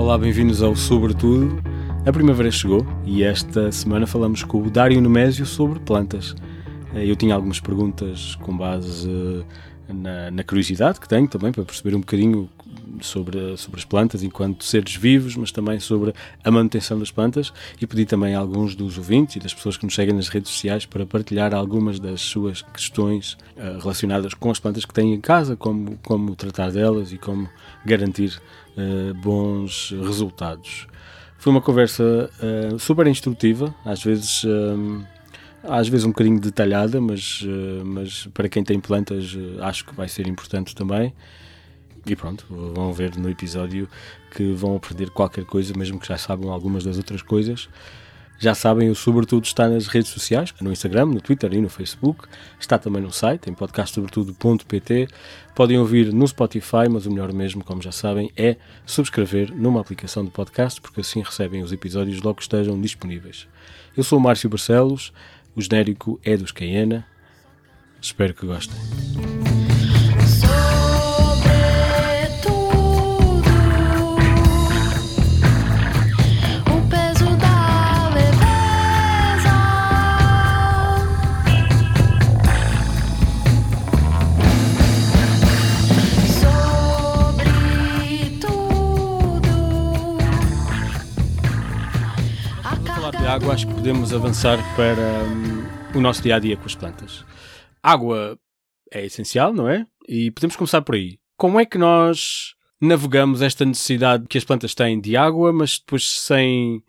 Olá, bem-vindos ao Sobretudo. A primavera chegou e esta semana falamos com o Dário Nemésio sobre plantas. Eh, eu tinha algumas perguntas com base eh, na, na, curiosidade que tenho também para perceber um bocadinho sobre, sobre as plantas enquanto seres vivos, mas também sobre a manutenção das plantas e pedi também a alguns dos ouvintes e das pessoas que nos seguem nas redes sociais para partilhar algumas das suas questões uh, relacionadas com as plantas que têm em casa, como, como tratar delas e como garantir uh, bons resultados. Foi uma conversa uh, super instrutiva, às vezes, uh, às vezes um bocadinho detalhada, mas, uh, mas para quem tem plantas acho que vai ser importante também. E pronto, vão ver no episódio que vão aprender qualquer coisa, mesmo que já saibam algumas das outras coisas. Já sabem, o Sobretudo está nas redes sociais, no Instagram, no Twitter e no Facebook. Está também no site, em podcastsobretudo.pt. Podem ouvir no Spotify, mas o melhor mesmo, como já sabem, é subscrever numa aplicação de podcast, porque assim recebem os episódios logo que estejam disponíveis. Eu sou o Márcio Barcelos, o genérico é dos Cayena. Espero que gostem. Água, acho que podemos avançar para um, o nosso dia a dia com as plantas. Água é essencial, não é? E podemos começar por aí. Como é que nós navegamos esta necessidade que as plantas têm de água, mas depois sem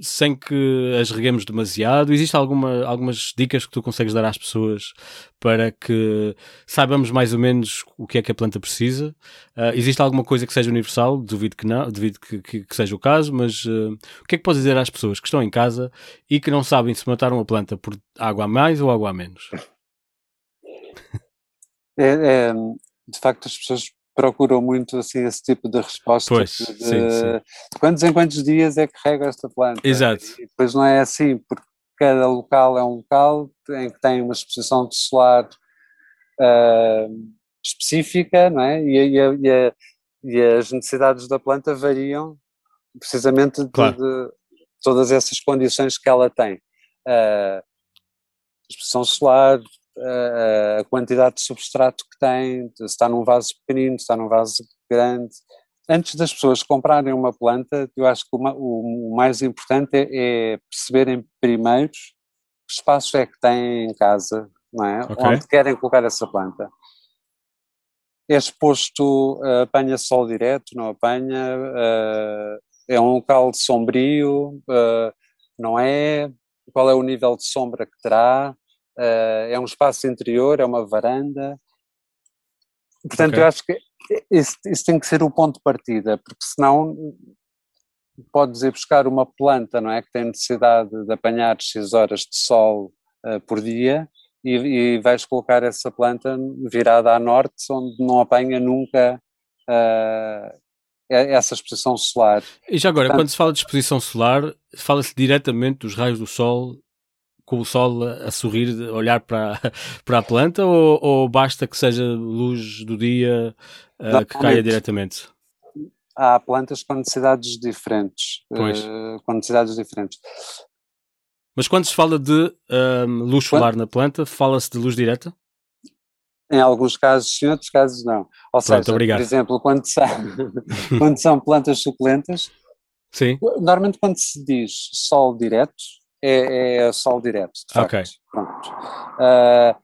sem que as reguemos demasiado? Existem alguma, algumas dicas que tu consegues dar às pessoas para que saibamos mais ou menos o que é que a planta precisa? Uh, existe alguma coisa que seja universal? Duvido que não, duvido que, que, que seja o caso, mas uh, o que é que podes dizer às pessoas que estão em casa e que não sabem se mataram a planta por água a mais ou água a menos? É, é, de facto, as pessoas procuram muito assim esse tipo de resposta pois, de, sim, sim. quantos em quantos dias é que rega esta planta exato e depois não é assim porque cada local é um local em que tem uma exposição de solar uh, específica não é e, e, e, e, as necessidades da planta variam precisamente de, claro. de todas essas condições que ela tem uh, exposição solar a quantidade de substrato que tem, se está num vaso pequenino, se está num vaso grande. Antes das pessoas comprarem uma planta, eu acho que o, mais importante é, é perceberem primeiro que espaço é que têm em casa, não é? Okay. Onde querem colocar essa planta. É exposto, apanha sol direto, não apanha, é um local sombrio, não é? Qual é o nível de sombra que terá? Uh, é um espaço interior, é uma varanda. Portanto, okay. eu acho que isso, isso, tem que ser o ponto de partida, porque senão podes ir buscar uma planta, não é, que tem necessidade de apanhar X horas de sol uh, por dia e, e, vais colocar essa planta virada a norte, onde não apanha nunca uh, essa exposição solar. E já agora, Portanto, quando se fala de exposição solar, fala-se diretamente dos raios do sol com o sol a sorrir, olhar para, para a planta ou, ou basta que seja luz do dia uh, que caia diretamente? Há plantas com necessidades diferentes. Uh, com necessidades diferentes. Mas quando se fala de um, luz solar na planta, fala-se de luz direta? Em alguns casos sim, em outros casos não. Ou Pronto, seja, obrigado. por exemplo, quando são, quando são plantas suculentas, sim. normalmente quando se diz sol direto, é, é sol direto, de facto. Pronto. Uh,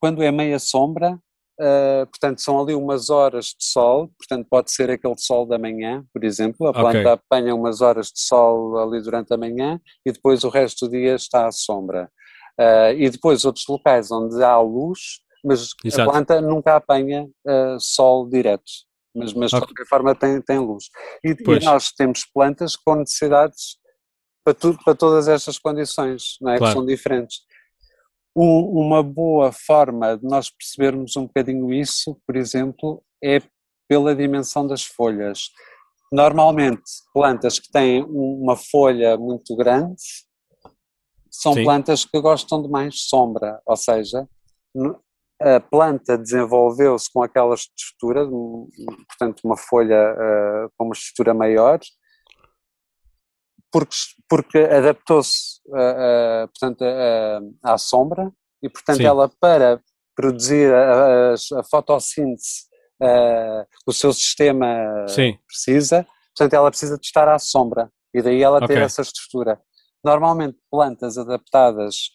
quando é meia sombra, uh, portanto, são ali umas horas de sol, portanto, pode ser aquele sol da manhã, por exemplo, a planta okay. apanha umas horas de sol ali durante a manhã e depois o resto do dia está à sombra. Uh, e depois outros locais onde há luz, mas Exato. a planta nunca apanha sol direto. Mas, mas okay. de qualquer forma tem, tem luz. E, e nós temos plantas com necessidades para, para todas estas condições, não é? Claro. que são diferentes. Um, uma boa forma de nós percebermos um bocadinho isso, por exemplo, é pela dimensão das folhas. Normalmente, plantas que têm uma folha muito grande são Sim. plantas que gostam de mais sombra, ou seja, a planta desenvolveu-se com aquela estrutura, portanto, uma folha uh, com uma estrutura maior, porque, porque adaptou-se portanto, à sombra e, portanto, Sim. ela para produzir a, a, fotossíntese, o seu sistema Sim. precisa, portanto, ela precisa de estar à sombra e daí ela okay. ter essa estrutura. Normalmente, plantas adaptadas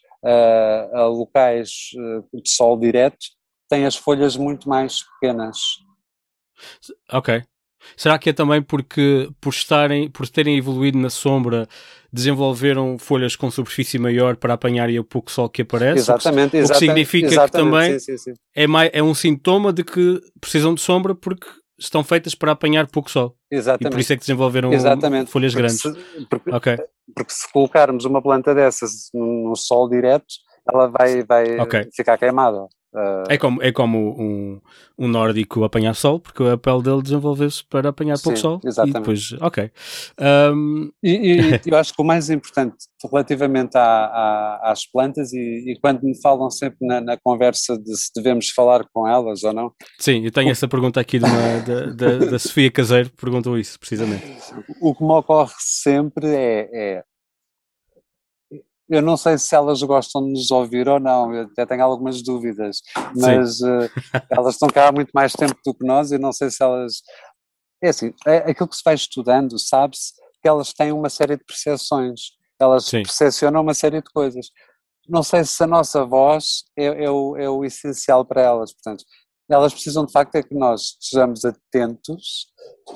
a locais uh, de sol direto, têm as folhas muito mais pequenas. Ok. Será que é também porque por estarem, por terem evoluído na sombra, desenvolveram folhas com superfície maior para apanharem o pouco sol que aparece? Exatamente, o que, o que significa exatamente, que também sim, sim, sim. É, mais, é um sintoma de que precisam de sombra porque estão feitas para apanhar pouco sol. Exatamente. E por isso é que desenvolveram Exatamente. folhas porque grandes. Se, porque, okay. porque se colocarmos uma planta dessas no sol direto, ela vai, vai okay. ficar queimada. Uh... É como, é como um, um nórdico apanhar sol, porque a pele dele desenvolveu-se para apanhar pouco sol. Exatamente. E depois, ok. Um... E, e, eu acho que o mais importante relativamente à, à, às plantas, e, e, quando me falam sempre na, na, conversa de se devemos falar com elas ou não. Sim, eu tenho o... essa pergunta aqui de uma, da, da, da Sofia Caseiro, perguntou isso precisamente. O que me ocorre sempre é, é eu não sei se elas gostam de nos ouvir ou não, eu até tenho algumas dúvidas, mas uh, elas estão cá há muito mais tempo do que nós e não sei se elas. É assim, é, aquilo que se vai estudando, sabe-se que elas têm uma série de percepções, elas Sim. percepcionam uma série de coisas. Não sei se a nossa voz é, é, o, é o essencial para elas, portanto, elas precisam de facto é que nós estejamos atentos,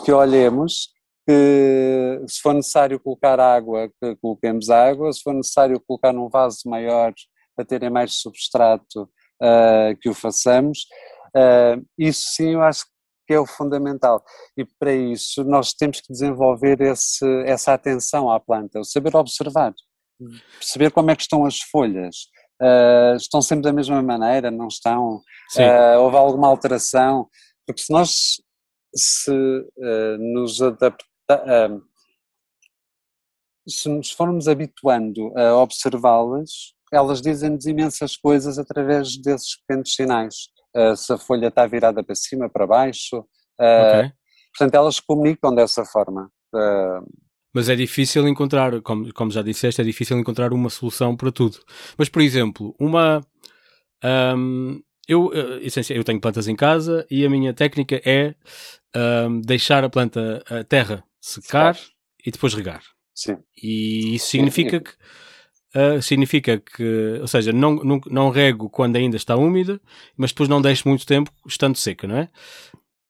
que olhemos que se for necessário colocar água, que coloquemos água, se for necessário colocar num vaso maior para terem mais substrato, uh, que o façamos. Uh, isso sim eu acho que é o fundamental. E para isso nós temos que desenvolver esse, essa atenção à planta, o saber observar, perceber como é que estão as folhas. Uh, estão sempre da mesma maneira, não estão? houve alguma alteração? Porque se nós se nos adaptarmos se nos formos habituando a observá-las, elas dizem-nos imensas coisas através desses pequenos sinais. Uh, se a folha está virada para cima, para baixo. Uh, okay. Portanto, elas comunicam dessa forma. Uh, mas é difícil encontrar, como, como já disseste, é difícil encontrar uma solução para tudo. Mas, por exemplo, uma. Um, eu, eu tenho plantas em casa e a minha técnica é um, deixar a planta, a terra, secar, secar. e depois regar. Sim. E isso significa que Uh, significa que, ou seja, não, não, não rego quando ainda está úmida, mas depois não deixo muito tempo estando seca, não é?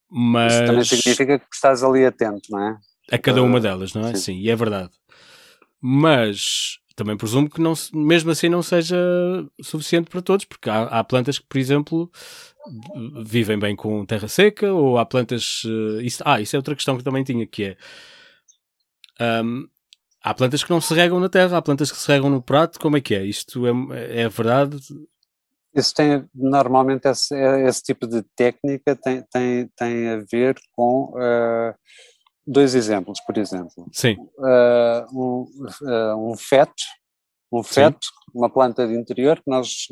Mas... Isso também significa que estás ali atento, não é? A cada uma delas, não é? Sim, Sim e é verdade. Mas também presumo que não, mesmo assim não seja suficiente para todos, porque há, há plantas que, por exemplo, vivem bem com terra seca, ou há plantas. Uh, isso, ah, isso é outra questão que também tinha, que é. Um, há plantas que não se regam na terra, há plantas que se regam no prato, como é que é? Isto é, é verdade? Isso tem, normalmente, esse, esse tipo de técnica tem, tem, tem a ver com uh, dois exemplos, por exemplo. Sim. Uh, um, uh, um feto, um feto, Sim. uma planta de interior que nós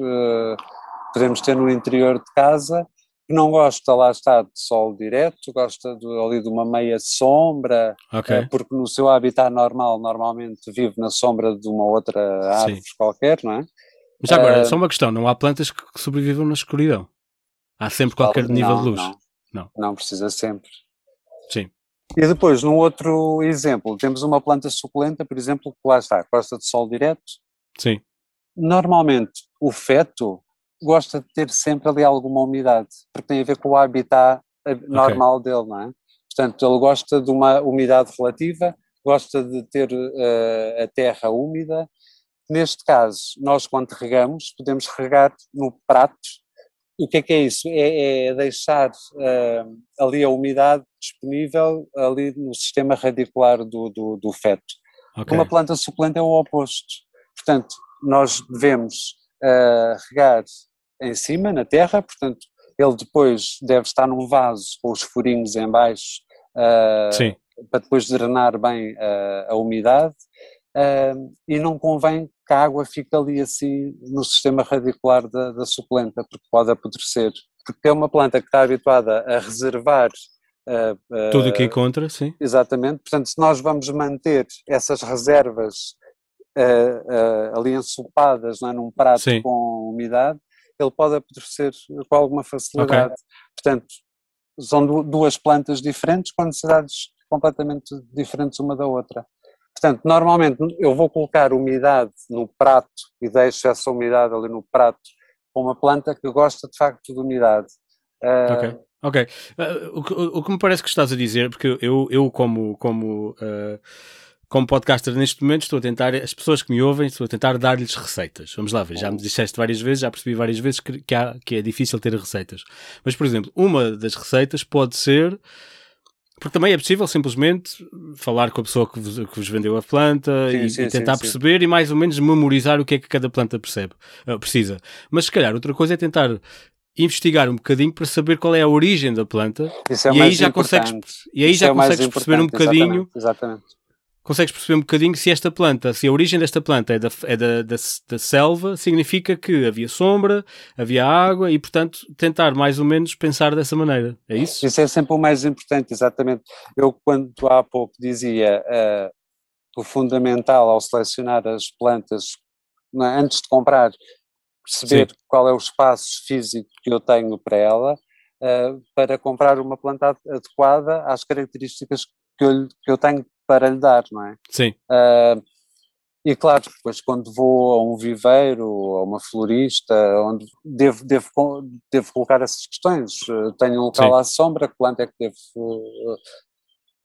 podemos ter no interior de casa, que não gosta, lá está, de sol direto, gosta de, ali de uma meia sombra, okay. Eh, porque no seu habitat normal, normalmente vive na sombra de uma outra árvore Sim. qualquer, não é? Mas agora, uh, só uma questão, não há plantas que sobrevivem na escuridão? Há sempre qualquer nível não, de luz? Não, não, não precisa sempre. Sim. E depois, num outro exemplo, temos uma planta suculenta, por exemplo, que lá está, gosta de sol direto. Sim. Normalmente, o feto gosta de ter sempre ali alguma umidade, porque tem a ver com o habitat normal okay. dele, não é? Portanto, ele gosta de uma umidade relativa, gosta de ter uh, a terra úmida. Neste caso, nós quando regamos, podemos regar no prato. O que é que é isso? É, é deixar uh, ali a umidade disponível ali no sistema radicular do, do, do feto. Okay. Uma planta suculenta é o oposto. Portanto, nós devemos uh, regar em cima, na terra, portanto, ele depois deve estar num vaso com os furinhos em baixo uh, para depois drenar bem a umidade. Uh, e não convém que a água fique ali assim no sistema radicular da, da suplenta, porque pode apodrecer. Porque é uma planta que está habituada a reservar Uh, uh, Tudo o que encontra, sim. Exatamente. Portanto, se nós vamos manter essas reservas uh, ali ensopadas é, num prato sim. com umidade, ele pode apodrecer com alguma facilidade. Okay. Portanto, são duas plantas diferentes com necessidades completamente diferentes uma da outra. Portanto, normalmente eu vou colocar umidade no prato e deixo essa umidade ali no prato com uma planta que gosta de facto de umidade. Ok. Ok. Uh, o, o, que me parece que estás a dizer, porque eu, eu como, como, uh, como podcaster neste momento estou a tentar, as pessoas que me ouvem, estou a tentar dar-lhes receitas. Vamos lá ver, já me disseste várias vezes, já percebi várias vezes que, que, há, que é difícil ter receitas. Mas, por exemplo, uma das receitas pode ser porque também é possível simplesmente falar com a pessoa que vos, que vos vendeu a planta sim, e, sim, e, tentar sim, perceber e mais ou menos memorizar o que é que cada planta percebe, uh, precisa. Mas se calhar outra coisa é tentar investigar um bocadinho para saber qual é a origem da planta é e aí já importante. consegues e aí Isso já é consegues perceber um bocadinho exatamente, exatamente. Consegues perceber um bocadinho se esta planta se a origem desta planta é da, é da, da, da, selva significa que havia sombra havia água e portanto tentar mais ou menos pensar dessa maneira é isso isso é sempre o mais importante exatamente eu quando há pouco dizia uh, o fundamental ao selecionar as plantas é? antes de comprar perceber Sim. qual é o espaço físico que eu tenho para ela, uh, para comprar uma planta adequada às características que eu, que eu tenho para lhe dar, não é? Sim. Uh, e claro, depois quando vou a um viveiro a uma florista, onde devo, devo, devo colocar essas questões, tenho um local Sim. à sombra, que planta é que devo... Uh,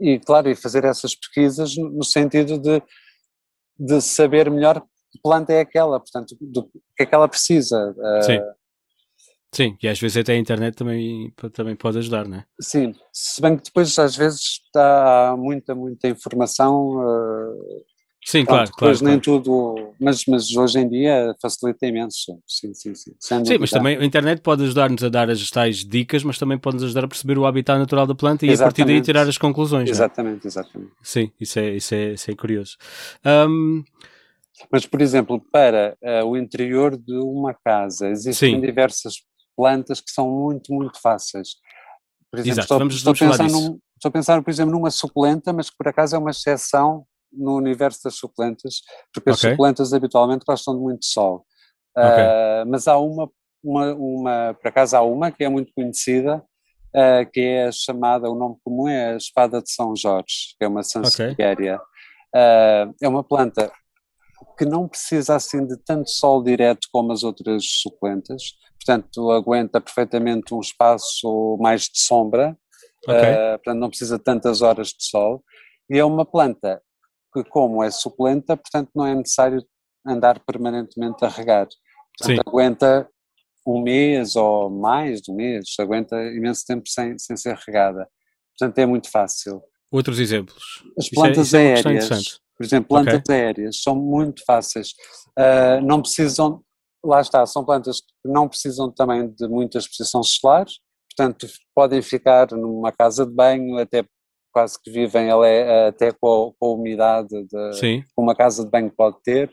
e claro, e fazer essas pesquisas no sentido de, de saber melhor que planta é aquela, portanto, do que é que ela precisa. Sim. Uh, Sim, e às vezes até a internet também, também pode ajudar, não é? Sim, se bem que depois às vezes está muita, muita informação. Uh, sim, pronto, claro, depois claro. nem claro. tudo, mas, mas hoje em dia facilita imenso. Sim, sim, sim. Sim, mas também a internet pode ajudar-nos a dar as tais dicas, mas também pode nos ajudar a perceber o habitat natural da planta e exatamente. a partir daí tirar as conclusões. É? Exatamente, é? exatamente. Sim, isso é, isso é, isso é curioso. Um, mas, por exemplo, para uh, o interior de uma casa, existem Sim. diversas plantas que são muito, muito fáceis. Por exemplo, Exato, estou, vamos, estou, vamos pensar num, estou a pensar, por exemplo, numa suculenta, mas que por acaso é uma exceção no universo das suculentas, porque okay. as suculentas habitualmente gostam de muito sol. Okay. Uh, mas há uma, uma, uma, por acaso há uma que é muito conhecida, uh, que é chamada, o nome comum é a espada de São Jorge, que é uma sansevieria. Okay. Uh, é uma planta que não precisa assim de tanto sol direto como as outras suculentas, portanto aguenta perfeitamente um espaço mais de sombra, okay. uh, portanto não precisa de tantas horas de sol, e é uma planta que como é suculenta, portanto não é necessário andar permanentemente a regar, portanto Sim. aguenta um mês ou mais de um mês, aguenta imenso tempo sem, sem ser regada, portanto é muito fácil. Outros exemplos? As plantas é, é aéreas por exemplo, plantas okay. aéreas são muito fáceis. Uh, não precisam, lá está, são plantas que não precisam também de muita exposição solar, portanto podem ficar numa casa de banho, até quase que vivem é, até com a, com a umidade de uma casa de banho pode ter.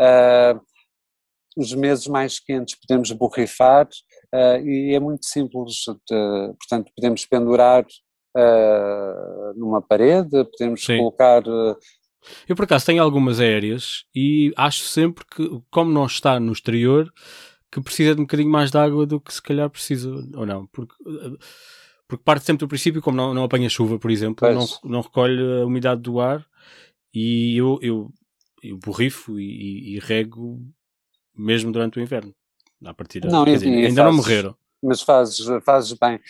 Uh, os meses mais quentes podemos borrifar uh, e é muito simples, de, portanto podemos pendurar uh, numa parede, podemos Sim. colocar eu, por acaso, tenho algumas aéreas e acho sempre que, como não está no exterior, que precisa de um bocadinho mais de água do que se calhar precisa, ou não. Porque, porque parte sempre do princípio, como não, não apanha chuva, por exemplo, não, não recolhe a umidade do ar e eu, eu, eu borrifo e, e, rego mesmo durante o inverno. A partir não, dizer, ainda fazes, não morreram. Mas fazes, fazes bem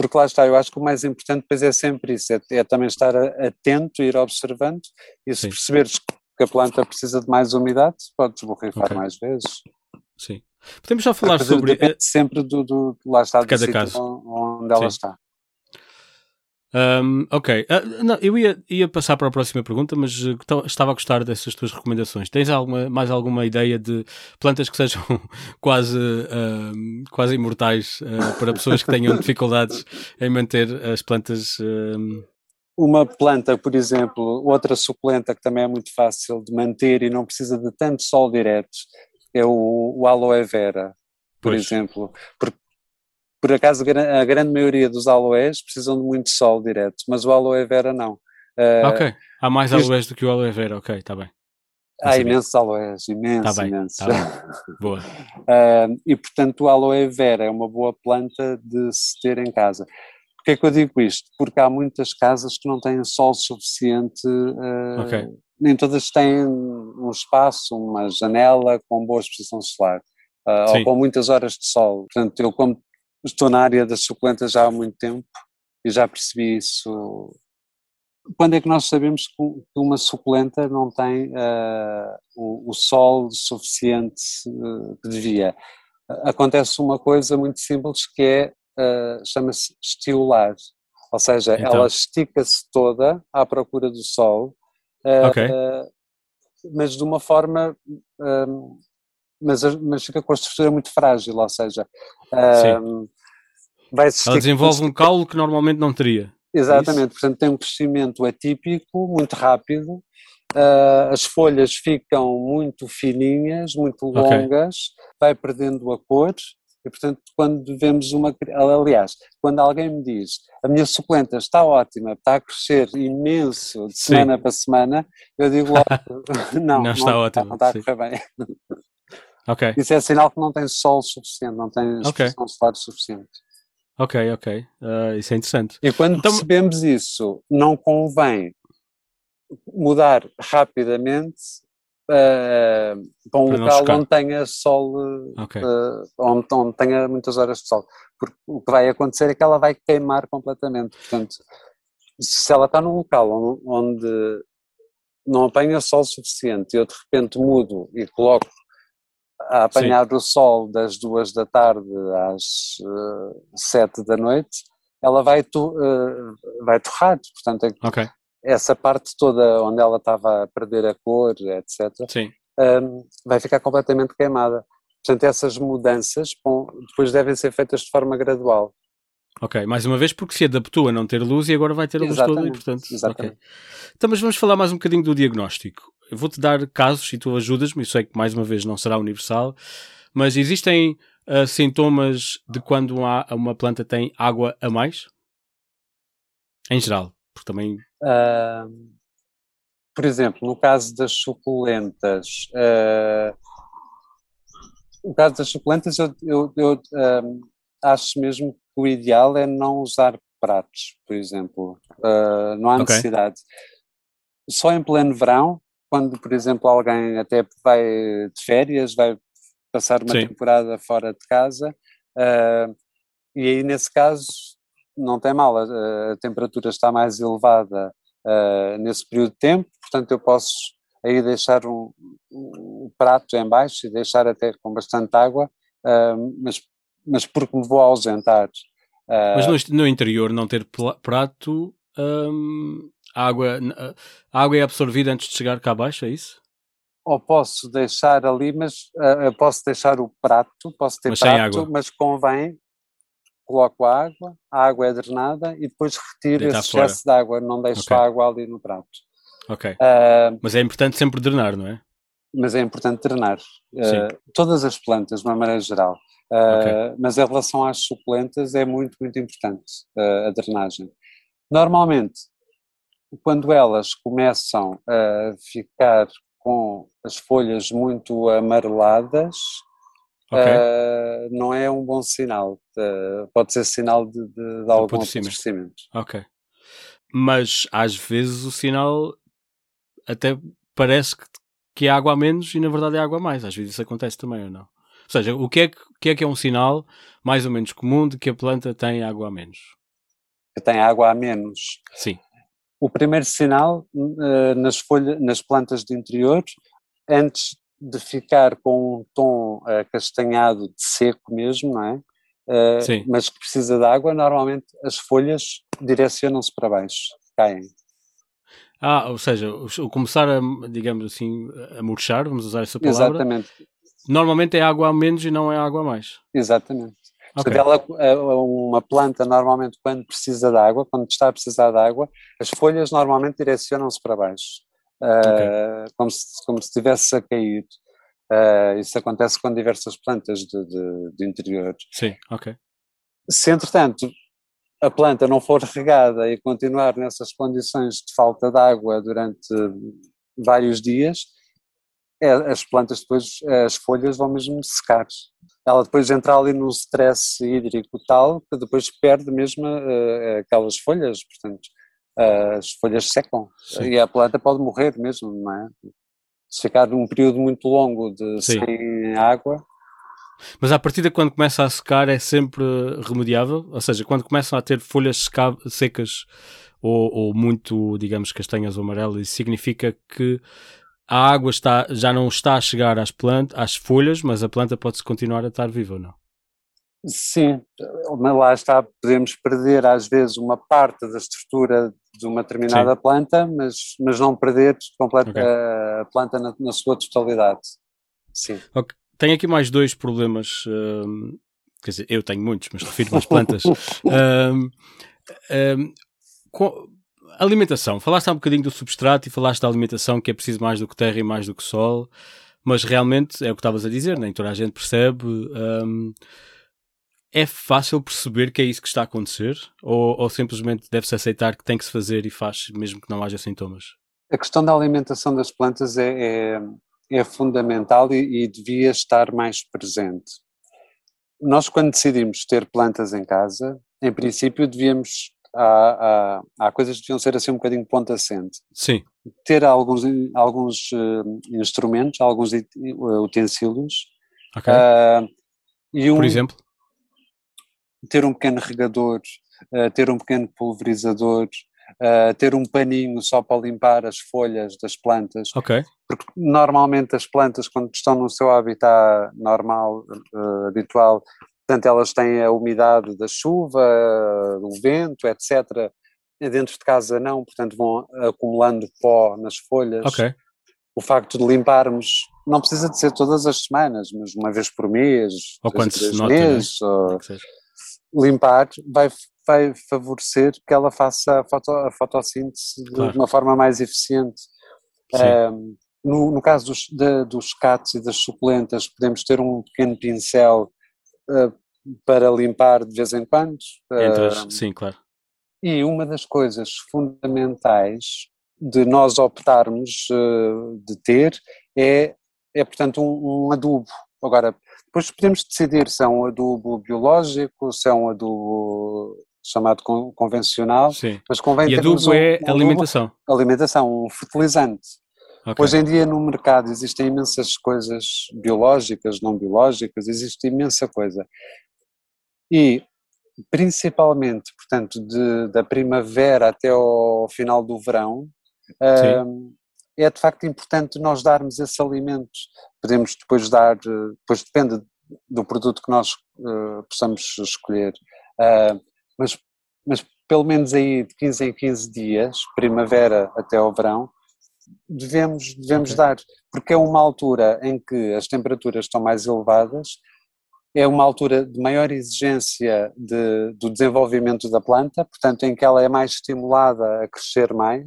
porque lá está, eu acho que o mais importante depois é sempre isso, é, é também estar atento, ir observando, e se Sim. perceberes que a planta precisa de mais umidade, podes borrifar okay. mais vezes. Sim. Podemos já falar sobre. Depende sempre do, do, lá está, de cada caso. onde ela Sim. está. Um, ok, uh, não, eu ia, ia passar para a próxima pergunta, mas uh, estava a gostar dessas tuas recomendações. Tens alguma, mais alguma ideia de plantas que sejam quase, uh, quase imortais para pessoas que tenham dificuldades em manter as plantas? uma planta, por exemplo, outra suculenta que também é muito fácil de manter e não precisa de tanto sol direto, é o, o aloe vera, por pois. exemplo. Por, por acaso, a grande maioria dos aloés precisam de muito sol direto, mas o aloe vera não. Uh, ok, há mais aloés do que o aloe vera, ok, está bem. Há imensos aloés, imensos, tá bem, imensos. Tá boa. Uh, e portanto o aloe vera é uma boa planta de se ter em casa. Porquê é que eu digo isto? Porque há muitas casas que não têm sol suficiente, uh, okay. nem todas têm um espaço, uma janela com boa exposição solar, uh, ou com muitas horas de sol. Portanto, eu como estou na área das suculentas já há muito tempo e já percebi isso. Quando é que nós sabemos que uma suculenta não tem uh, o, o, sol suficiente que devia? Acontece uma coisa muito simples que é uh, chama-se estiular, ou seja, então. ela estica-se toda à procura do sol, uh, okay. uh, mas de uma forma, mas, mas fica com a estrutura muito frágil, ou seja, um, vai ela desenvolve um caule que normalmente não teria. É Exatamente, portanto tem um crescimento atípico, muito rápido, uh, as folhas ficam muito fininhas, muito longas, okay. vai perdendo a cor e, portanto, quando vemos uma. Aliás, quando alguém me diz a minha suculenta está ótima, está a crescer imenso de semana Sim. para semana, eu digo logo: não, não está não, ótimo. Não está a correr bem. Okay. Isso é sinal que não tem sol suficiente, não tem exposição okay. solar suficiente. Ok, ok. Uh, isso é interessante. E quando então... percebemos isso, não convém mudar rapidamente uh, para um para local onde tenha sol, okay. uh, onde, onde, tenha muitas horas de sol, porque o que vai acontecer é que ela vai queimar completamente, portanto, se ela está num local onde não apanha sol suficiente e eu de repente mudo e coloco a apanhar Sim. o sol das duas da tarde às uh, sete da noite, ela vai, tu, uh, vai torrar, portanto é, okay essa parte toda onde ela estava a perder a cor, etc., um, vai ficar completamente queimada. Portanto, essas mudanças bom, depois devem ser feitas de forma gradual. Ok, mais uma vez porque se adaptou a não ter luz e agora vai ter a luz toda e portanto... Exatamente. Okay. Então, mas vamos falar mais um bocadinho do diagnóstico. Eu vou-te dar casos e tu ajudas-me, isso é que mais uma vez não será universal, mas existem uh, sintomas de quando uma, uma planta tem água a mais? Em geral, porque também Uh, por exemplo, no caso das suculentas, uh, no caso das suculentas, eu, eu, eu acho mesmo que o ideal é não usar pratos, por exemplo. Uh, não há okay. necessidade. Só em pleno verão, quando, por exemplo, alguém até vai de férias, vai passar uma Sim. temporada fora de casa, uh, e aí nesse caso não tem mal, a, a temperatura está mais elevada uh, nesse período de tempo, portanto eu posso aí deixar um, um, prato em baixo e deixar até com bastante água, uh, mas, mas porque me vou ausentar. Mas no, no, interior não ter prato, a, água, a água é absorvida antes de chegar cá abaixo, é isso? Ou posso deixar ali, mas uh, posso deixar o prato, posso ter mas prato, mas convém coloco a água, a água é drenada e depois retiro Deita esse excesso de água, não deixo okay. a água ali no prato. Ok. Uh, mas é importante sempre drenar, não é? Mas é importante drenar. Uh, todas as plantas, de uma maneira geral. Uh, okay. Mas em relação às suculentas é muito, muito importante a drenagem. Normalmente, quando elas começam a ficar com as folhas muito amareladas, okay. uh, não é um bom sinal. Uh, pode ser sinal de, de, de algum apodrecimento. Ok. Mas às vezes o sinal até parece que, que é água a menos e na verdade é água a mais. Às vezes isso acontece também ou não? Ou seja, o que é que, que, é, que é um sinal mais ou menos comum de que a planta tem água a menos? Que tem água a menos? Sim. O primeiro sinal uh, nas, folhas, nas plantas de interior, antes de ficar com um tom uh, castanhado de seco mesmo, não é? Uh, mas que precisa de água, normalmente as folhas direcionam-se para baixo, caem. Ah, ou seja, o começar a, digamos assim, a murchar, vamos usar essa palavra. Exatamente. Normalmente é água a menos e não é água a mais. Exatamente. Okay. Ela, uma planta normalmente quando precisa de água, quando está a precisar de água, as folhas normalmente direcionam-se para baixo, okay. uh, como, se, como se estivesse a cair. Uh, isso acontece com diversas plantas de, de, de interior. Sim, ok. Se entretanto a planta não for regada e continuar nessas condições de falta de água durante vários dias, é, as plantas depois, as folhas vão mesmo secar. Ela depois entra ali num stress hídrico tal que depois perde mesmo uh, aquelas folhas, portanto, uh, as folhas secam Sim. e a planta pode morrer mesmo, não é? Se ficar um período muito longo de Sim. sem água. Mas a partir de quando começa a secar é sempre remediável? Ou seja, quando começam a ter folhas secas ou, ou muito, digamos, castanhas ou amarelas, significa que a água está, já não está a chegar às plantas, às folhas, mas a planta pode continuar a estar viva ou não? Sim, mas lá está, podemos perder às vezes uma parte da estrutura de uma determinada Sim. planta, mas, mas não perder completa, okay. a planta na, na, sua totalidade. Sim. Okay. Tenho aqui mais dois problemas, hum, quer dizer, eu tenho muitos, mas refiro-me às plantas. um, um, alimentação. Falaste há um bocadinho do substrato e falaste da alimentação que é preciso mais do que terra e mais do que sol, mas realmente é o que estavas a dizer, nem toda a gente percebe. Um, é fácil perceber que é isso que está a acontecer ou, ou simplesmente deve-se aceitar que tem que se fazer e faz mesmo que não haja sintomas? A questão da alimentação das plantas é, é, é fundamental e, e devia estar mais presente. Nós, quando decidimos ter plantas em casa, em princípio devíamos há, há, há, coisas que deviam ser assim um bocadinho ponto assente. Sim. Ter alguns, alguns uh, instrumentos, alguns utensílios. Ok. Uh, e um, Por exemplo? Ter um pequeno regador, uh, ter um pequeno pulverizador, ter um paninho só para limpar as folhas das plantas. Ok. Porque normalmente as plantas, quando estão no seu habitat normal, habitual, Portanto, elas têm a umidade da chuva, do vento, etc. Dentro de casa não, portanto vão acumulando pó nas folhas. Ok. O facto de limparmos, não precisa de ser todas as semanas, mas uma vez por mês, ou quando se nota, né? meses, né? ou limpar vai, vai favorecer que ela faça a, foto, a fotossíntese claro. de uma forma mais eficiente. Um, no, no, caso dos, de, dos catos e das suculentas, podemos ter um pequeno pincel uh, para limpar de vez em quando. Entras, uh, sim, claro. E uma das coisas fundamentais de nós optarmos uh, de ter é, é portanto, um, um, adubo. Agora, depois podemos decidir se é um adubo biológico, se é um adubo chamado convencional, Sim. mas convém e adubo um, é um alimentação. Adubo, alimentação, um fertilizante. Okay. Hoje em dia no mercado existem imensas coisas biológicas, não biológicas, existe imensa coisa. E principalmente, portanto, de, da primavera até ao final do verão, uh, é de facto importante nós darmos esses alimentos. Podemos depois dar, depois depende do produto que nós uh, possamos escolher, uh, mas, mas pelo menos aí de 15 em 15 dias, primavera até ao verão, devemos, devemos okay. dar, porque é uma altura em que as temperaturas estão mais elevadas é uma altura de maior exigência de, do desenvolvimento da planta, portanto, em que ela é mais estimulada a crescer mais.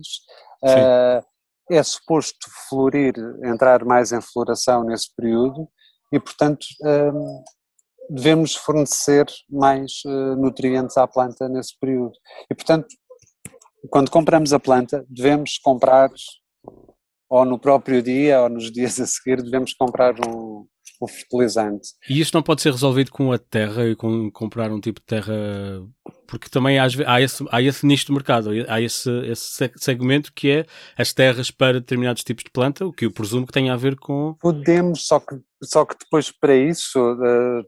Uh, é suposto florir, entrar mais em floração nesse período e, portanto, uh, devemos fornecer mais uh, nutrientes à planta nesse período. E, portanto, quando compramos a planta, devemos comprar, ou no próprio dia, ou nos dias a seguir, devemos comprar um, o fertilizante. E isto não pode ser resolvido com a terra e com comprar um tipo de terra, porque também há, há, esse, há esse nicho de mercado, há esse, esse segmento que é as terras para determinados tipos de planta, o que eu presumo que tem a ver com. Podemos, só que, só que depois para isso. Uh,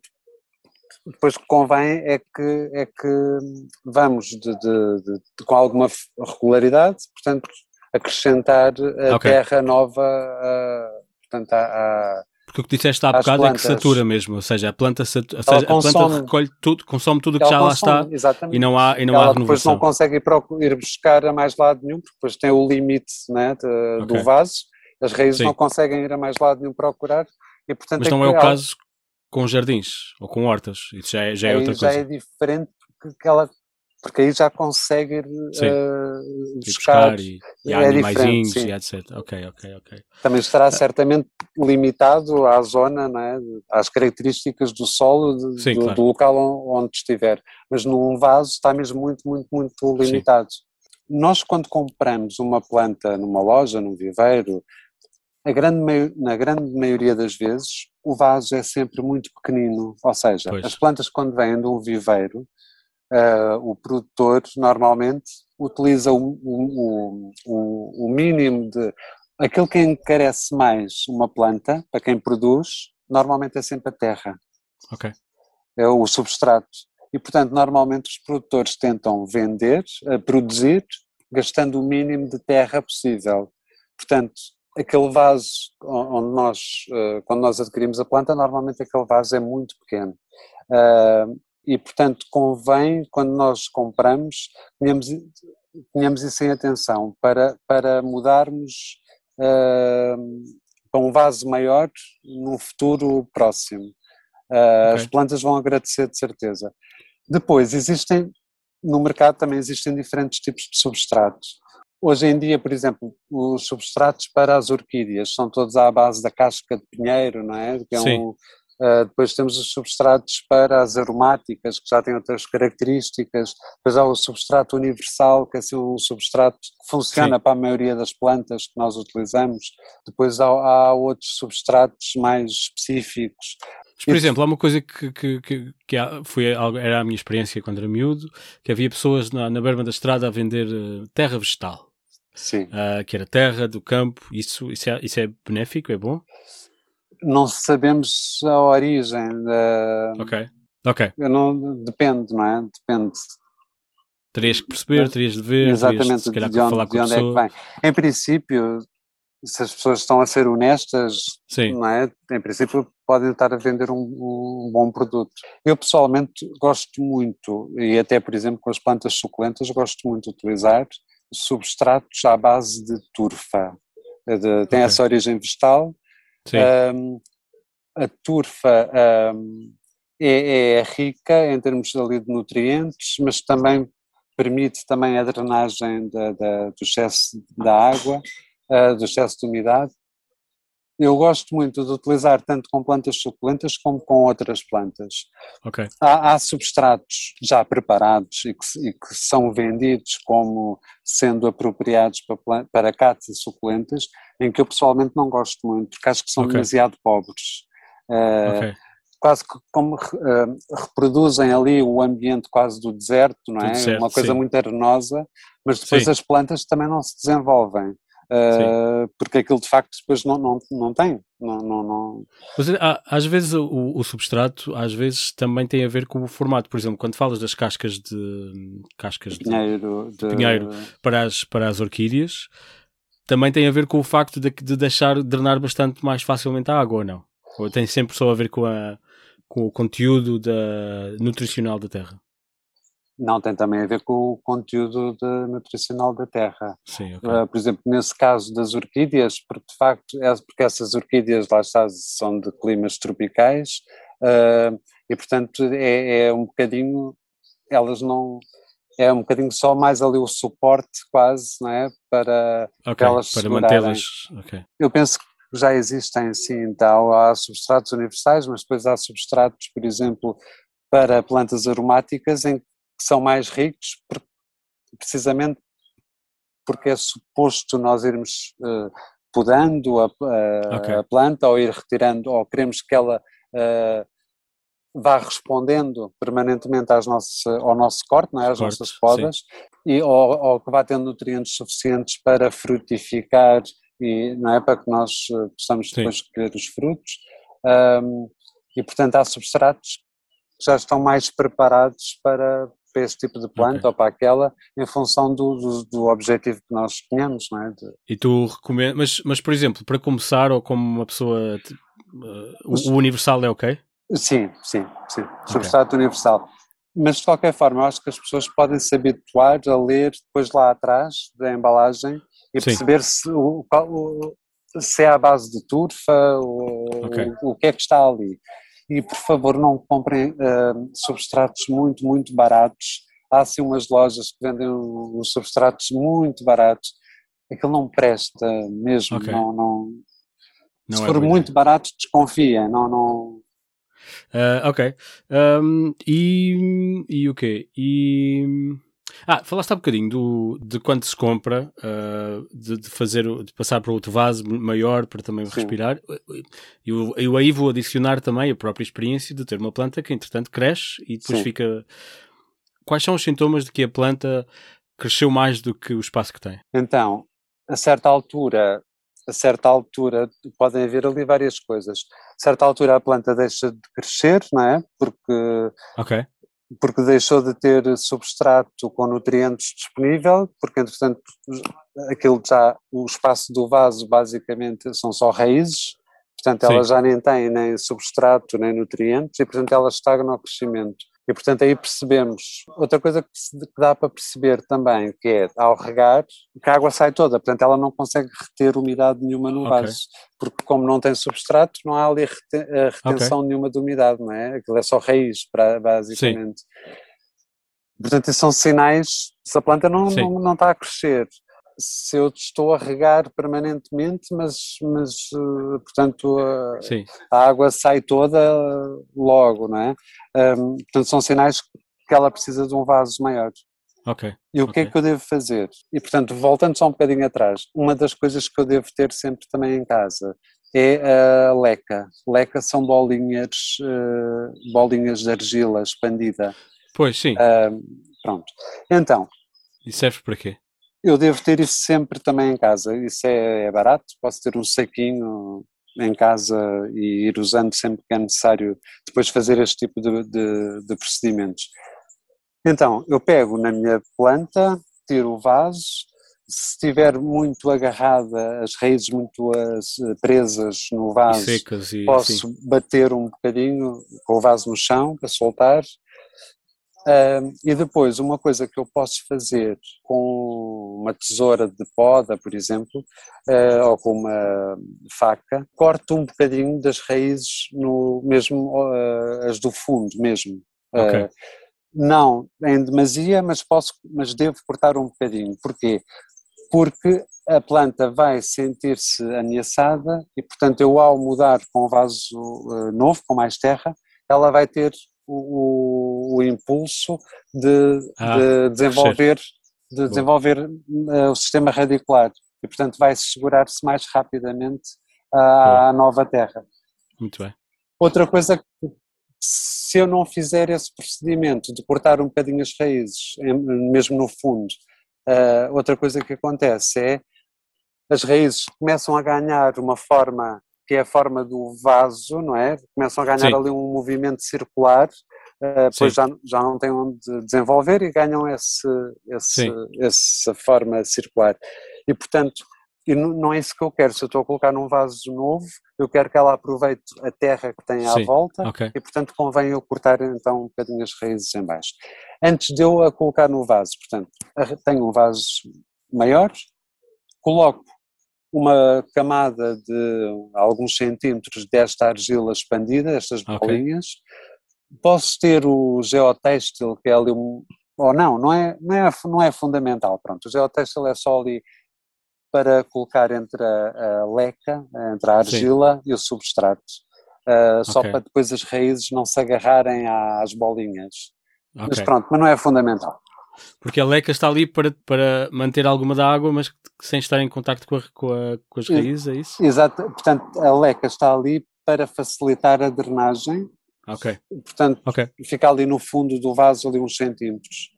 depois que convém é que, é que vamos de, de, de com alguma regularidade, portanto, acrescentar a okay. terra nova uh, portanto, a, porque o que disseste há bocado plantas. é que satura mesmo, ou seja, a planta, satura, seja, consome, a planta recolhe tudo, consome tudo o que já lá está exatamente. e não há, e não ela há renovação. depois não consegue ir, ir, buscar a mais lado nenhum, porque depois tem o limite né, de, okay. do vaso, as raízes Sim. não conseguem ir a mais lado nenhum procurar e portanto Mas não é o caso com jardins ou com hortas. Isso já é, já é outra já coisa. Já é diferente porque ela porque aí já consegue uh, buscar, e, e há é animaizinhos e etc. Ok, ok, ok. Também estará certamente limitado à zona, não é? às características do solo de, sim, do, claro. do, local onde estiver, mas num vaso está mesmo muito, muito, muito limitado. Sim. Nós quando compramos uma planta numa loja, num viveiro, grande, na grande maioria das vezes o vaso é sempre muito pequenino, ou seja, pois. as plantas quando vêm de um viveiro uh, o produtor normalmente utiliza o, o, o, o, mínimo de. Aquilo que encarece mais uma planta, para quem produz, normalmente é sempre a terra. Ok. É o substrato. E, portanto, normalmente os produtores tentam vender, uh, produzir, gastando o mínimo de terra possível. Portanto, aquele vaso onde nós, uh, quando nós adquirimos a planta, normalmente aquele vaso é muito pequeno. E, portanto, convém, quando nós compramos, tenhamos, tenhamos isso em atenção para, para mudarmos uh, para um vaso maior num futuro próximo. Uh, okay. As plantas vão agradecer de certeza. Depois, existem, no mercado também existem diferentes tipos de substratos. Hoje em dia, por exemplo, os substratos para as orquídeas são todos à base da casca de pinheiro, não é? Que é Sim. um, Uh, depois temos os substratos para as aromáticas, que já têm outras características. Depois há o substrato universal, que é assim, um substrato que funciona Sim. para a maioria das plantas que nós utilizamos. Depois há, há outros substratos mais específicos. Mas, por exemplo, há uma coisa que, que, que, que foi, era a minha experiência quando era miúdo, que havia pessoas na, na berma da estrada a vender uh, terra vegetal. Sim. Uh, que era terra do campo. Isso, isso, é, isso é benéfico? É bom? Não sabemos a origem da. Ok. Ok. Não, depende, não é? Depende. Terias que perceber, terias de ver, Exatamente, terias, de, de onde, falar com de onde é que vem. Em princípio, se as pessoas estão a ser honestas, Sim. não é? Em princípio, podem estar a vender um, um, bom produto. Eu pessoalmente gosto muito, e até por exemplo com as plantas suculentas, gosto muito de utilizar substratos à base de turfa. De, tem okay. essa origem vegetal um, a turfa um, é, é, rica em termos ali de nutrientes, mas também permite também a drenagem da, da, do excesso da água, uh, do excesso de umidade. Eu gosto muito de utilizar tanto com plantas suculentas como com outras plantas. Okay. Há, há, substratos já preparados e que, e que, são vendidos como sendo apropriados para, para catas suculentas, em que eu pessoalmente não gosto muito, porque acho que são okay. demasiado pobres. Uh, okay. Quase que como uh, reproduzem ali o ambiente quase do deserto, não é? Certo, Uma coisa sim. muito arenosa, mas depois sim. as plantas também não se desenvolvem. Uh, porque aquilo de facto depois não, não, não tem. Não, não, não... Mas às vezes o, o, substrato às vezes também tem a ver com o formato. Por exemplo, quando falas das cascas de cascas de pinheiro, de, de pinheiro para, as, para as orquídeas, também tem a ver com o facto de, de deixar drenar bastante mais facilmente a água, ou não? Ou tem sempre só a ver com, a, com o conteúdo da, nutricional da terra? Não, tem também a ver com o conteúdo de, nutricional da terra. Sim, okay. uh, por exemplo, nesse caso das orquídeas, porque de facto, é, porque essas orquídeas lá está, são de climas tropicais uh, e portanto é, é, um bocadinho, elas não, é um bocadinho só mais ali o suporte quase, não é? Para, okay, para elas para mantê-las. Okay. Eu penso que já existem sim, então há substratos universais, mas depois há substratos, por exemplo, para plantas aromáticas em que são mais ricos, precisamente porque é suposto nós irmos uh, podando a, a, okay. a, planta ou ir retirando, ou queremos que ela uh, vá respondendo permanentemente às nossas, ao nosso corte, não é? às corte, nossas podas, e, ou, ou, que vá tendo nutrientes suficientes para frutificar e não é para que nós eh, possamos depois colher os frutos. Um, e portanto há substratos que já estão mais preparados para, para esse tipo de planta okay. ou para aquela, em função do, do, do, objetivo que nós tenhamos, não é? De... E tu recomendas, mas, mas por exemplo, para começar ou como uma pessoa, uh, o, o, universal é ok? Sim, sim, sim, substrato okay. universal. Mas de qualquer forma, eu acho que as pessoas podem se habituar a ler depois lá atrás da embalagem e sim. perceber se, o, o, se é à base de turfa, o, okay. o, o que é que está ali. E por favor não comprem uh, substratos muito, muito baratos. Há sim umas lojas que vendem uns substratos muito baratos. Aquilo não presta mesmo, okay. não, não, não, se é for muito barato, desconfia, não, não, Uh, ok. Um, e, e o quê? E. Ah, falaste há bocadinho do, de quanto se compra, uh, de, de, fazer, de passar para outro vaso maior para também Sim. respirar. Eu, eu aí vou adicionar também a própria experiência de ter uma planta que entretanto cresce e depois Sim. fica. Quais são os sintomas de que a planta cresceu mais do que o espaço que tem? Então, a certa altura, a certa altura podem haver ali várias coisas. A certa altura a planta deixa de crescer, não é? Porque okay porque deixou de ter substrato com nutrientes disponível, porque entretanto aquilo já, o espaço do vaso basicamente são só raízes, portanto ela já nem tem nem substrato nem nutrientes e portanto ela estagna o crescimento. E portanto aí percebemos. Outra coisa que, dá para perceber também, que é ao regar, que a água sai toda, portanto ela não consegue reter umidade nenhuma no vaso, okay. porque como não tem substrato, não há ali retenção okay. nenhuma de umidade, não é? Aquilo é só raiz, basicamente. Sim. Portanto, são sinais se a planta não, não, não está a crescer se eu estou a regar permanentemente, mas, mas eh, portanto, a, a água sai toda logo, não é? Um, portanto, são sinais que ela precisa de um vaso maior. Ok. E o okay. que é que eu devo fazer? E, portanto, voltando só um bocadinho atrás, uma das coisas que eu devo ter sempre também em casa é a leca. Leca são bolinhas, uh, bolinhas de argila expandida. Pois, sim. Pronto. Então. E serve para quê? Eu devo ter isso sempre também em casa. Isso é, é barato, posso ter um saquinho em casa e ir usando sempre que é necessário depois fazer este tipo de, de, de procedimentos. Então, eu pego na minha planta, tiro o vaso, se estiver muito agarrada, as raízes muito presas no vaso, e e, posso sim. bater um bocadinho com o vaso no chão para soltar Uh, e depois, uma coisa que eu posso fazer com uma tesoura de poda, por exemplo, uh, ou com uma faca, corto um bocadinho das raízes, no mesmo uh, as do fundo mesmo. Okay. não em demasia, mas, posso, mas devo cortar um bocadinho. Porquê? Porque a planta vai sentir-se ameaçada e, portanto, eu ao mudar com um vaso novo, com mais terra, ela vai ter o, o impulso de, ah, de desenvolver, de desenvolver uh, o sistema radicular e, portanto, vai segurar-se mais rapidamente à, à nova Terra. Muito bem. Outra coisa que se eu não fizer esse procedimento de cortar um bocadinho as raízes, mesmo no fundo, uh, outra coisa que acontece é as raízes começam a ganhar uma forma que é a forma do vaso, não é? Começam a ganhar Sim. ali um movimento circular, depois já, já não têm onde desenvolver e ganham esse, esse, essa forma circular. E portanto, e não é isso que eu quero. Se eu estou a colocar num vaso novo, eu quero que ela aproveite a terra que tem à Sim, volta okay. e, portanto, convém eu cortar então um bocadinho as raízes em baixo. Antes de eu a colocar no vaso, portanto, tenho um vaso maior, coloco uma camada de alguns centímetros desta argila expandida, estas bolinhas. Okay. Posso ter o geotextil, que é ali um. Ou não, não é, não é, não é fundamental. Pronto, o geotextil é só ali para colocar entre a, a leca, entre a argila Sim. e o substrato. Uh, só okay. para depois as raízes não se agarrarem às bolinhas. Okay. Mas pronto, mas não é fundamental. Porque a leca está ali para, para manter alguma da água, mas sem estar em contacto com, com, com as raízes, é isso? Exato, portanto a leca está ali para facilitar a drenagem. Ok. Portanto, okay. fica ali no fundo do vaso ali uns centímetros.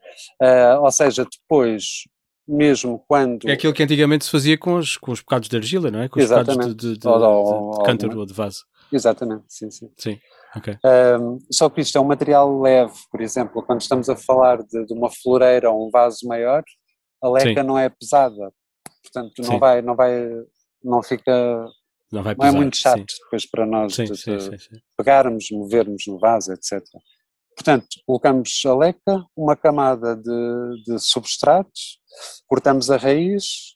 Uh, ou seja, depois, mesmo quando... É aquilo que antigamente se fazia com os, com os bocados de argila, não é? Com os Exatamente. bocados de, de, de, ou, de, de cântaro ou de vaso. Exatamente, sim, sim. Sim. Okay. Um, só que isto é um material leve, por exemplo, quando estamos a falar de, de uma floreira ou um vaso maior, a leca Sim. não é pesada, portanto não Sim. vai, não vai, não fica, não, vai não é muito chato Sim. depois para nós de, de pegarmos, movermos no vaso, etc. Portanto, colocamos a leca, uma camada de, de substratos, cortamos a raiz,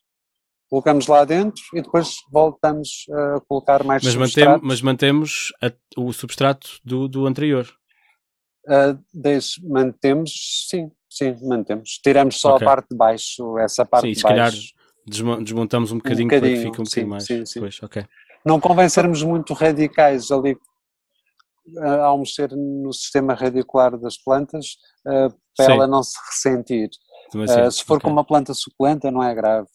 colocamos lá dentro e depois voltamos a colocar mais mas substrato. Mantemos, mas mantemos a, o substrato do, do anterior? Uh, deixe, mantemos, sim, sim, mantemos. Tiramos só okay. a parte de baixo, essa parte sim, de baixo. se calhar desmontamos um bocadinho, um bocadinho para que fique um bocadinho mais. Sim, sim. Pois. Não convém sermos muito radicais ali ao mexer no sistema radicular das plantas uh, para sim. ela não se ressentir. Assim, uh, se for okay. com uma planta suculenta não é grave,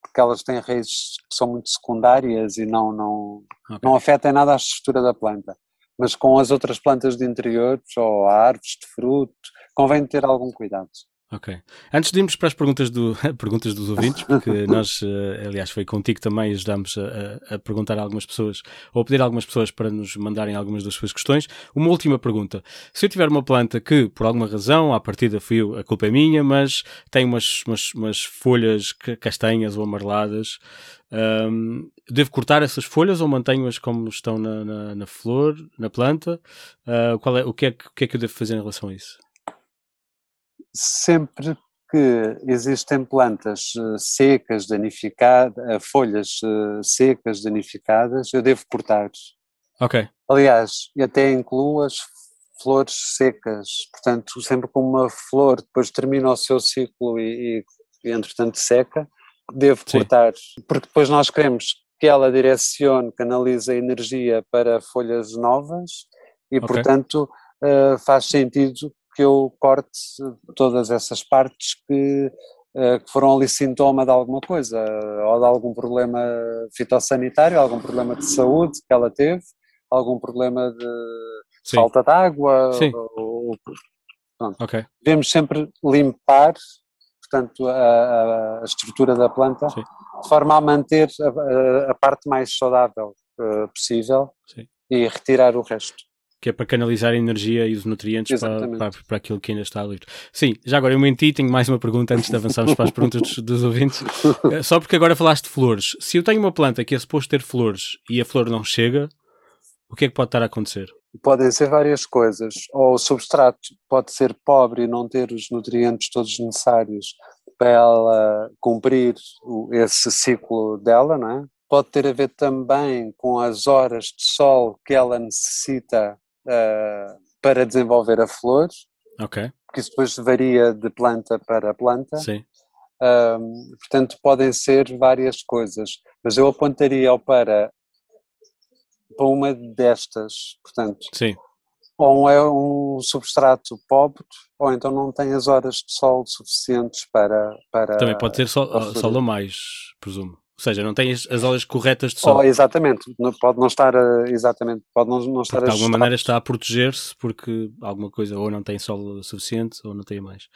porque elas têm raízes que são muito secundárias e não, não, okay. não afetam nada a estrutura da planta mas com as outras plantas de interior ou árvores de fruto, convém ter algum cuidado. Ok. Antes de irmos para as perguntas, do, perguntas dos ouvintes, porque nós, eh, aliás, foi contigo também ajudámos a, a, perguntar a algumas pessoas, ou a pedir a algumas pessoas para nos mandarem algumas das suas questões. Uma última pergunta. Se eu tiver uma planta que, por alguma razão, à partida fui a culpa é minha, mas tem umas, umas, umas folhas castanhas ou amareladas, um, devo cortar essas folhas ou mantenho-as como estão na, na, na, flor, na planta? Uh, qual é, o, que é, o que é que eu devo fazer em relação a isso? Sempre que existem plantas eh, secas, danificadas, eh, folhas eh, secas, danificadas, eu devo cortar. Ok. Aliás, até incluo as flores secas, portanto, sempre que uma flor depois termina o seu ciclo e, e entretanto seca, devo Sim. cortar, porque depois nós queremos que ela direcione, canalize a energia para folhas novas e, okay. portanto, faz sentido que eu corte todas essas partes que, eh, que foram ali sintoma de alguma coisa, ou de algum problema fitossanitário, algum problema de saúde que ela teve, algum problema de Sim. falta de água. Sim. Ou, pronto. Okay. Devemos sempre limpar, portanto, a, a estrutura da planta, Sim. de forma a manter a, a parte mais saudável uh, possível Sim. e retirar o resto que é para canalizar a energia e os nutrientes para, para, para, aquilo que ainda está livre. Sim, já agora eu menti, tenho mais uma pergunta antes de avançarmos para as perguntas dos, dos ouvintes. Eh, só porque agora falaste de flores. Se eu tenho uma planta que é suposto ter flores e a flor não chega, o que é que pode estar a acontecer? Podem ser várias coisas. Ou o substrato pode ser pobre e não ter os nutrientes todos necessários para ela cumprir esse ciclo dela, não é? Pode ter a ver também com as horas de sol que ela necessita uh, para desenvolver a flor. Ok. Porque isso depois varia de planta para planta. Sim. Um, portanto, podem ser várias coisas, mas eu apontaria para, para uma destas, portanto, Sim. ou é um substrato pobre, ou então não tem as horas de sol suficientes para. para Também pode ter sol, sol a mais, presumo. Ou seja, não tem as, as horas corretas de sol. Oh, exatamente, pode não estar exatamente, pode não, não estar De alguma maneira está a proteger-se porque alguma coisa ou não tem sol suficiente ou não tem mais.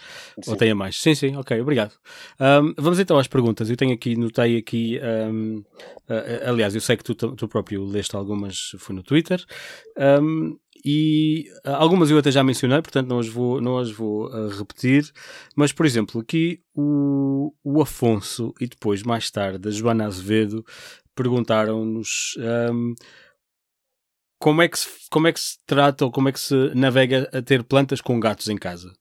Sim. Ou tem a mais. Sim, sim, ok, obrigado. Um, vamos então às perguntas. Eu tenho aqui, notei aqui, um, uh, aliás, eu sei que tu, tu próprio leste algumas, foi no Twitter. Um, e uh, algumas eu até já mencionei, portanto não as vou, não as vou uh, repetir, mas por exemplo, aqui o, o Afonso e depois mais tarde a Joana Azevedo perguntaram-nos um, como, é que se, como é que se trata ou como é que se navega a ter plantas com gatos em casa.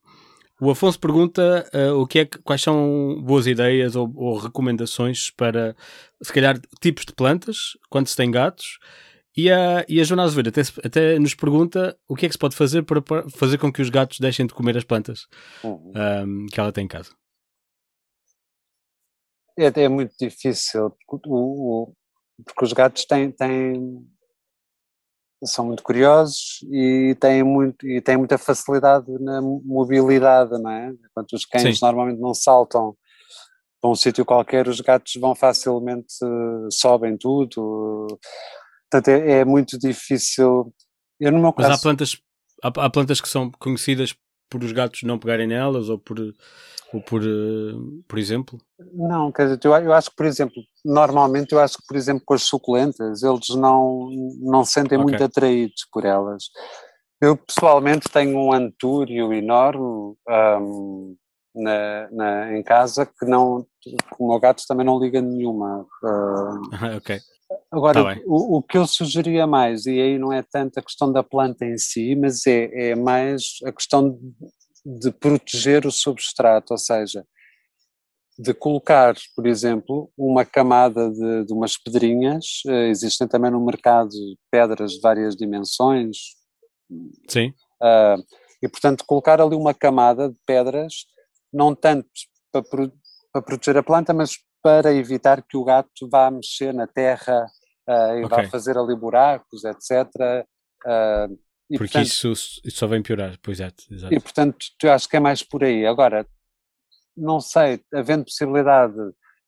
O Afonso pergunta uh, o que é que, quais são boas ideias ou, ou recomendações para, se calhar, tipos de plantas quando se tem gatos e a, e a Joana Azevedo até, até nos pergunta o que é que se pode fazer para, para fazer com que os gatos deixem de comer as plantas uhum. um, que ela tem em casa. É, é muito difícil, porque, o, porque os gatos têm, têm, são muito curiosos e têm, muito, e têm muita facilidade na mobilidade, não é? Enquanto os cães Sim. normalmente não saltam para um sítio qualquer, os gatos vão facilmente, sobem tudo, Portanto, é, é muito difícil. Eu, no meu Mas há plantas, há, há, plantas que são conhecidas por os gatos não pegarem nelas ou por, ou por, uh, por exemplo? Não, quer dizer, eu, eu acho que, por exemplo, normalmente eu acho que, por exemplo, com as suculentas, eles não, não se sentem okay. muito atraídos por elas. Eu pessoalmente tenho um antúrio enorme um, na, na, em casa que não, o meu gato também não liga nenhuma. Uh, ok. Agora, tá o, o, que eu sugeria mais, e aí não é tanto a questão da planta em si, mas é, é mais a questão de, de proteger o substrato, ou seja, de colocar, por exemplo, uma camada de, de umas pedrinhas, uh, existem também no mercado pedras de várias dimensões. Sim. Uh, e, portanto, colocar ali uma camada de pedras, não tanto para, pro, para proteger a planta, mas para evitar que o gato vá mexer na terra uh, e okay. vá fazer ali buracos, etc. Uh, e, Porque portanto, isso, isso só vem piorar, pois é. Exato. E portanto, eu acho que é mais por aí. Agora, não sei, havendo possibilidade,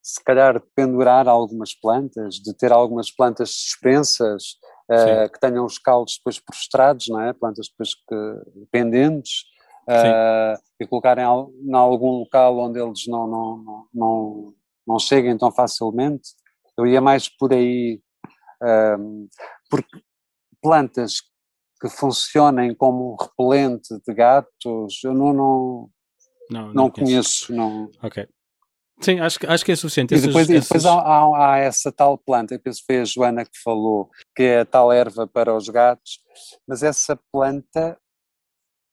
se calhar, de pendurar algumas plantas, de ter algumas plantas suspensas, uh, que tenham os calos depois prostrados, não é? Plantas depois que, pendentes, uh, e colocar em, algum local onde eles não, não, não, não, cheguem tão facilmente. Eu ia mais por aí, um, porque plantas que funcionem como repelente de gatos, eu não, não, não, não, não conheço. Não. Ok. Sim, acho, acho que é suficiente. E depois, essas... depois há, há, há, essa tal planta, que foi a Joana que falou, que é a tal erva para os gatos, mas essa planta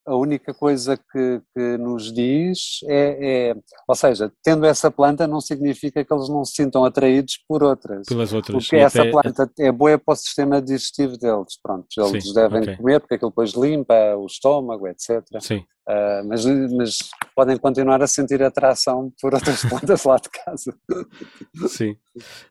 a única coisa que, que nos diz é, é, ou seja, tendo essa planta não significa que eles não se sintam atraídos por outras. Pelas outras. Porque essa até... planta é boa para o sistema digestivo deles, pronto, eles Sim, devem okay. comer porque aquilo depois limpa o estômago, etc. Sim. Uh, mas, mas podem continuar a sentir atração por outras plantas lá de casa. Sim.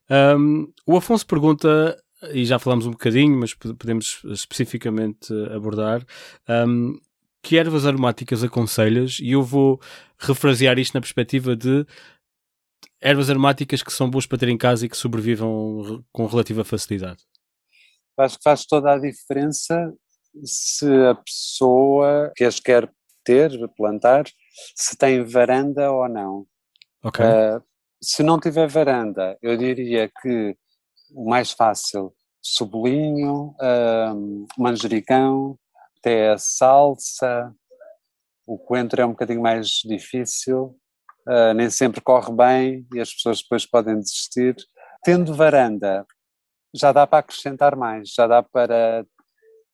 Um, o Afonso pergunta e já falamos um bocadinho, mas podemos especificamente abordar. Um, que ervas aromáticas aconselhas? E eu vou refrasear isto na perspectiva de ervas aromáticas que são boas para ter em casa e que sobrevivam com relativa facilidade. Acho que faz toda a diferença se a pessoa que as quer ter, plantar, se tem varanda ou não. Ok. Uh, se não tiver varanda, eu diria que o mais fácil, cebolinho, uh, manjericão, até a salsa, o coentro é um bocadinho mais difícil, uh, nem sempre corre bem e as pessoas depois podem desistir. Tendo varanda, já dá para acrescentar mais, já dá para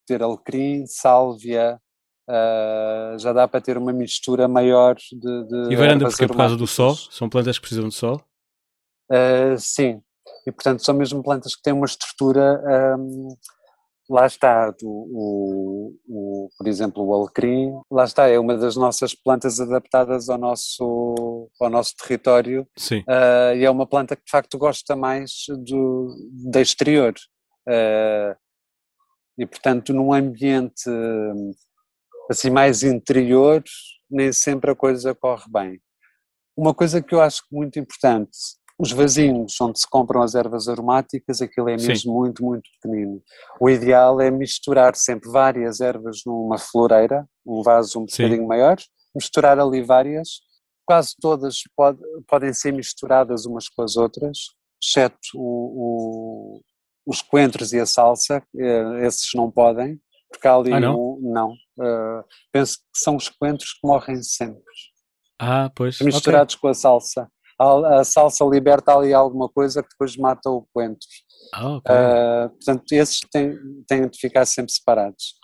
ter alecrim, sálvia, uh, já dá para ter uma mistura maior de. de e varanda porque é por causa do sol? São plantas que precisam de sol? Uh, sim, e portanto são mesmo plantas que têm uma estrutura um, lá está, o, o, o, por exemplo, o alecrim, lá está, é uma das nossas plantas adaptadas ao nosso, ao nosso território Sim. Uh, e é uma planta que de facto gosta mais do, da exterior. Uh, e portanto, num ambiente assim mais interior, nem sempre a coisa corre bem. Uma coisa que eu acho muito importante os vasinhos onde se compram as ervas aromáticas, aquilo é mesmo Sim. muito, muito pequenino. O ideal é misturar sempre várias ervas numa floreira, um vaso um Sim. bocadinho maior, misturar ali várias, quase todas pode, podem ser misturadas umas com as outras, exceto o, o, os coentros e a salsa, eh, esses não podem, porque há ali ah, não, um, não uh, penso que são os coentros que morrem sempre. Ah, pois. Misturados okay. com a salsa a, a, salsa liberta ali alguma coisa que depois mata o coentro. Ah, okay. uh, portanto, esses têm, têm de ficar sempre separados.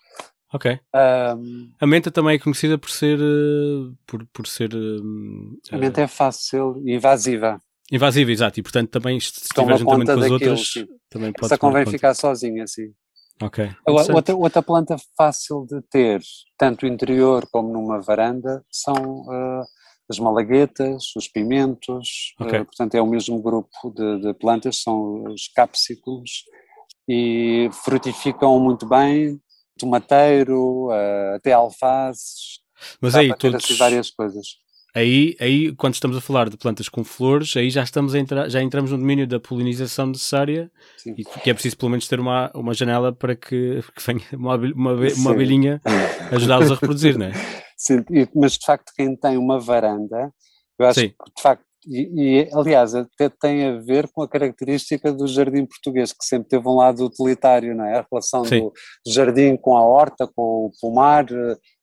Ok. Um, a menta também é conhecida por ser. Uh, por, por ser uh, a menta é fácil e invasiva. Invasiva, exato. E portanto também se estiver juntamente com as outras. Sim. Também pode Essa convém ficar sozinha, sim. Ok. Outra, outra planta fácil de ter, tanto interior como numa varanda, são uh, as malaguetas, os pimentos, okay. uh, portanto é o mesmo grupo de, de, plantas, são os capsículos e frutificam muito bem, tomateiro, uh, até alfaces, mas aí todos assim várias coisas. Aí, aí, quando estamos a falar de plantas com flores, aí já estamos entrar, já entramos no domínio da polinização necessária Sim. e que é preciso pelo menos ter uma, uma janela para que, que venha uma, uma, uma abelhinha ajudá-los a reproduzir, não é? Sim, mas de facto quem tem uma varanda, eu acho Sim. que de facto, e, e, aliás até tem a ver com a característica do jardim português, que sempre teve um lado utilitário, não é? A relação do jardim com a horta, com o pomar,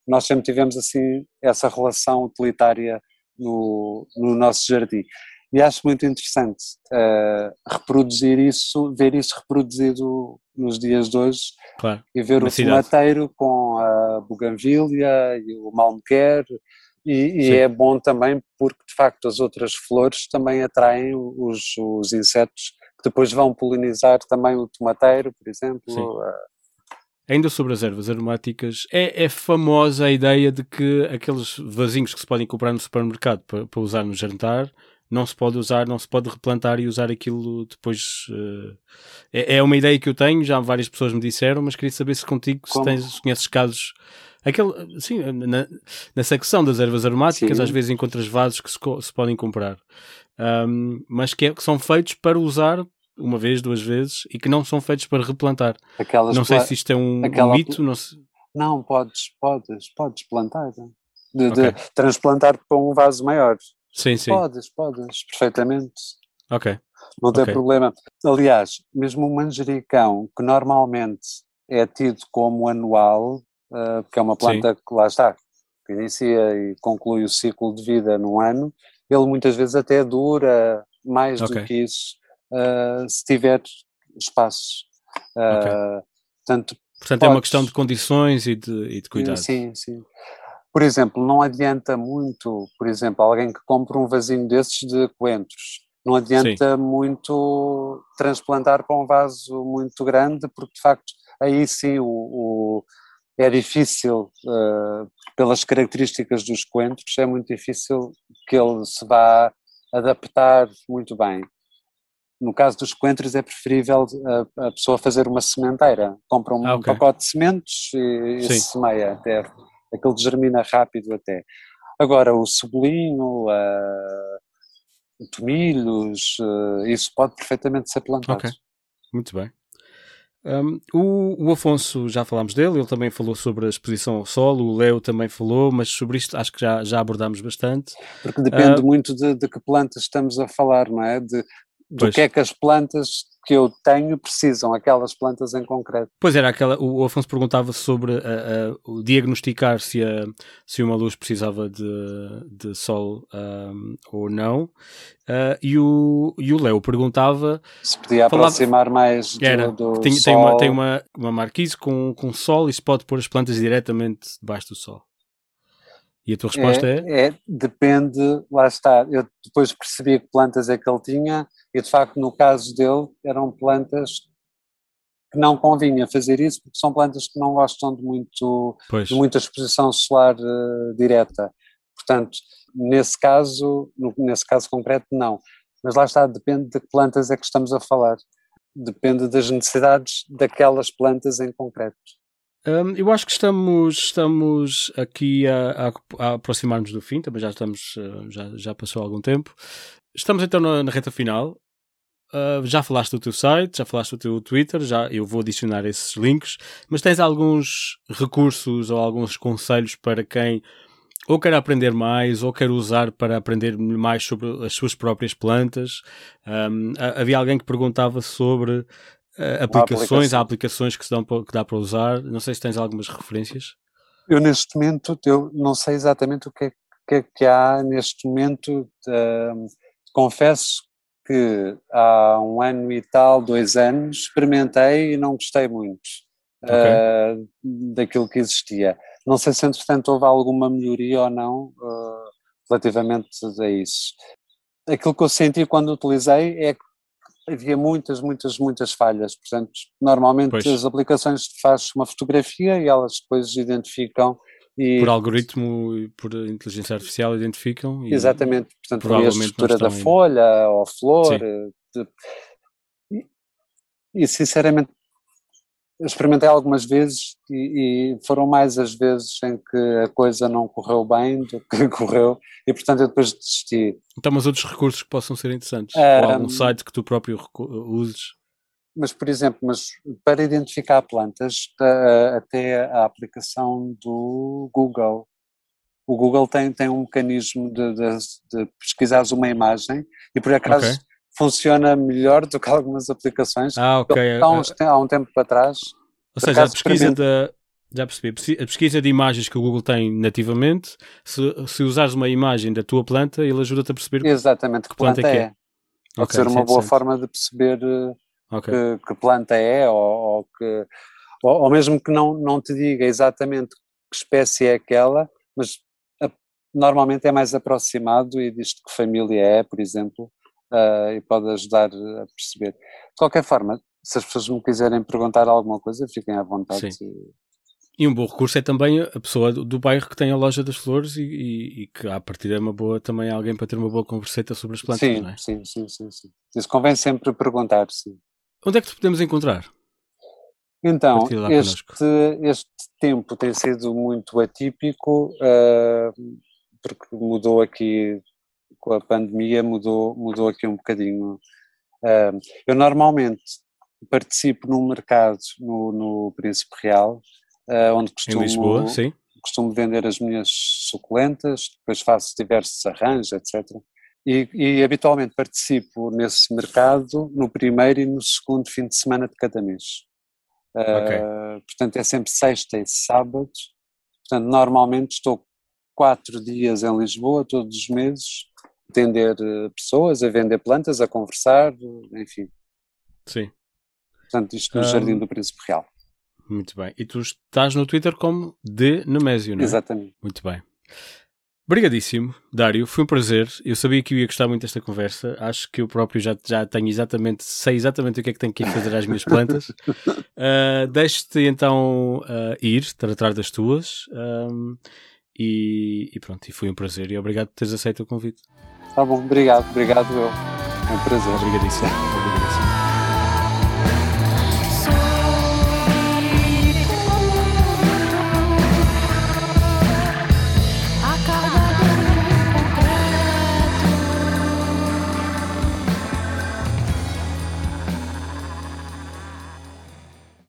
nós sempre tivemos assim essa relação utilitária no, no nosso jardim. E acho muito interessante uh, reproduzir isso, ver isso reproduzido nos dias de hoje claro, e ver o tomateiro com a buganvília e o malmequer e, e é bom também porque de facto as outras flores também atraem os, os insetos que depois vão polinizar também o tomateiro, por exemplo. Ainda sobre as ervas aromáticas, é, é, famosa a ideia de que aqueles vasinhos que se podem comprar no supermercado para, para, usar no jantar não se pode usar, não se pode replantar e usar aquilo depois. Uh, é, é, uma ideia que eu tenho, já várias pessoas me disseram, mas queria saber se contigo se, tens, conheces casos. Aquele, sim, na, na secção das ervas aromáticas, sim. às vezes encontras vasos que se, se podem comprar, um, mas que, é, que são feitos para usar uma vez, duas vezes, e que não são feitos para replantar. Aquelas não sei se isto é um, aquela... um mito. Não, se... não, podes, podes, podes plantar. De, okay. de transplantar para um vaso maior. Sim, sim. Podes, podes, perfeitamente. Ok. Não tem okay. problema. Aliás, mesmo o manjericão, que normalmente é tido como anual, uh, porque é uma planta sim. que lá está, que inicia e conclui o ciclo de vida num ano, ele muitas vezes até dura mais okay. do que isso uh, se tiver espaços. Uh, okay. Portanto, portanto podes... é uma questão de condições e de, e de cuidado. Sim, sim. Por exemplo, não adianta muito, por exemplo, alguém que compra um vasinho desses de coentros, não adianta sim. muito transplantar para um vaso muito grande, porque de facto aí sim o, o é difícil, uh, pelas características dos coentros, é muito difícil que ele se vá adaptar muito bem. No caso dos coentros é preferível a, a pessoa fazer uma sementeira, compra um ah, okay. pacote de sementes e, e semeia até, aquilo germina rápido até. Agora o cebolinho, uh, tomilhos, uh, isso pode perfeitamente ser plantado. Ok, muito bem. Um, o, o, Afonso, já falámos dele, ele também falou sobre a exposição ao solo, o Leo também falou, mas sobre isto acho que já, já abordámos bastante. Porque depende uh, muito de, de, que plantas estamos a falar, não é? De, do pois. que é que as plantas que eu tenho precisam, aquelas plantas em concreto. Pois era, aquela, o Afonso perguntava sobre uh, uh, o diagnosticar se, a, se uma luz precisava de, de sol um, ou não, uh, e, o, e o Léo perguntava... Se podia falava, aproximar mais do, era, do tem, sol. Tem uma, tem uma, uma marquise com, com sol e se pode pôr as plantas diretamente debaixo do sol. E a tua resposta é, é? é? depende, lá está. Eu depois percebi que plantas é que ele tinha, e de facto, no caso dele, eram plantas que não convinha fazer isso, porque são plantas que não gostam de, muito, de muita exposição solar uh, direta. Portanto, nesse caso, no, nesse caso concreto, não. Mas lá está, depende de que plantas é que estamos a falar. Depende das necessidades daquelas plantas em concreto. Um, eu acho que estamos, estamos aqui a, a, a aproximar-nos do fim, também já estamos, uh, já, já passou algum tempo. Estamos então na, na reta final. Uh, já falaste do teu site, já falaste do teu Twitter, já eu vou adicionar esses links, mas tens alguns recursos ou alguns conselhos para quem ou quer aprender mais ou quer usar para aprender mais sobre as suas próprias plantas. Um, havia alguém que perguntava sobre aplicações, há aplicações que, se dão, que dá para usar. Não sei se tens algumas referências. Eu neste momento, eu não sei exatamente o que é que, é que há neste momento. Uh, confesso que há um ano e tal, dois anos, experimentei e não gostei muito okay. uh, daquilo que existia. Não sei se entretanto houve alguma melhoria ou não uh, relativamente a isso. Aquilo que eu senti quando utilizei é que havia muitas, muitas, muitas falhas. Portanto, normalmente pois. as aplicações fazem uma fotografia e elas depois identificam. E, por algoritmo e por inteligência artificial identificam. E exatamente, portanto, a estrutura da folha ou flor. Eh, de, e, sinceramente experimentei algumas vezes e, e, foram mais as vezes em que a coisa não correu bem do que correu e portanto eu depois desisti. Então, mas outros recursos que possam ser interessantes? Um, Ou algum site que tu próprio uses? Mas, por exemplo, mas para identificar plantas, até a aplicação do Google. O Google tem, tem um mecanismo de, de, de pesquisares uma imagem e por acaso okay funciona melhor do que algumas aplicações. Ah, ok. Há, uns, há um tempo atrás. Ou seja, a pesquisa da. Já percebi. A pesquisa de imagens que o Google tem nativamente, se, se usares uma imagem da tua planta, ele ajuda-te a perceber Exatamente, que, que planta, planta é. é. Pode okay, ser uma boa forma de perceber eh, okay. que, que, planta é, ou, ou que, ou, ou, mesmo que não, não te diga exatamente que espécie é aquela, mas normalmente é mais aproximado e diz que família é, por exemplo, uh, e pode ajudar a perceber. De qualquer forma, se as pessoas me quiserem perguntar alguma coisa, fiquem à vontade. Sim. E um bom recurso é também a pessoa do, do bairro que tem a loja das flores e, e, e que, a partir é uma boa também alguém para ter uma boa converseta sobre as plantas, sim, não é? Sim, sim, sim, sim. Isso convém sempre perguntar, sim. Onde é que te podemos encontrar? Então, este, este tempo tem sido muito atípico, uh, porque mudou aqui, com a pandemia, mudou, mudou aqui um bocadinho. Eu normalmente participo num mercado no, no Príncipe Real, uh, onde costumo, em Lisboa, sim. costumo vender as minhas suculentas, depois faço diversos arranjos, etc. E, e, habitualmente participo nesse mercado no primeiro e no segundo fim de semana de cada mês. Okay. Uh, portanto, é sempre sexta e sábado. Portanto, normalmente estou quatro dias em Lisboa, todos os meses, atender eh, pessoas, a vender plantas, a conversar, enfim. Sim. Portanto, isto no um, Jardim do Príncipe Real. Muito bem. E tu estás no Twitter como de Nemésio, não é? Exatamente. Muito bem. Obrigadíssimo, Dário. Foi um prazer. Eu sabia que eu ia gostar muito desta conversa. Acho que eu próprio já, já tenho exatamente, sei exatamente o que é que tenho que ir fazer às minhas plantas. Uh, Deixe-te então uh, ir, tratar das tuas. Um, e, e, pronto, e foi um prazer. E obrigado por teres aceito o convite. Tá bom, obrigado, obrigado eu. É um prazer. Obrigadíssimo. Obrigadíssimo.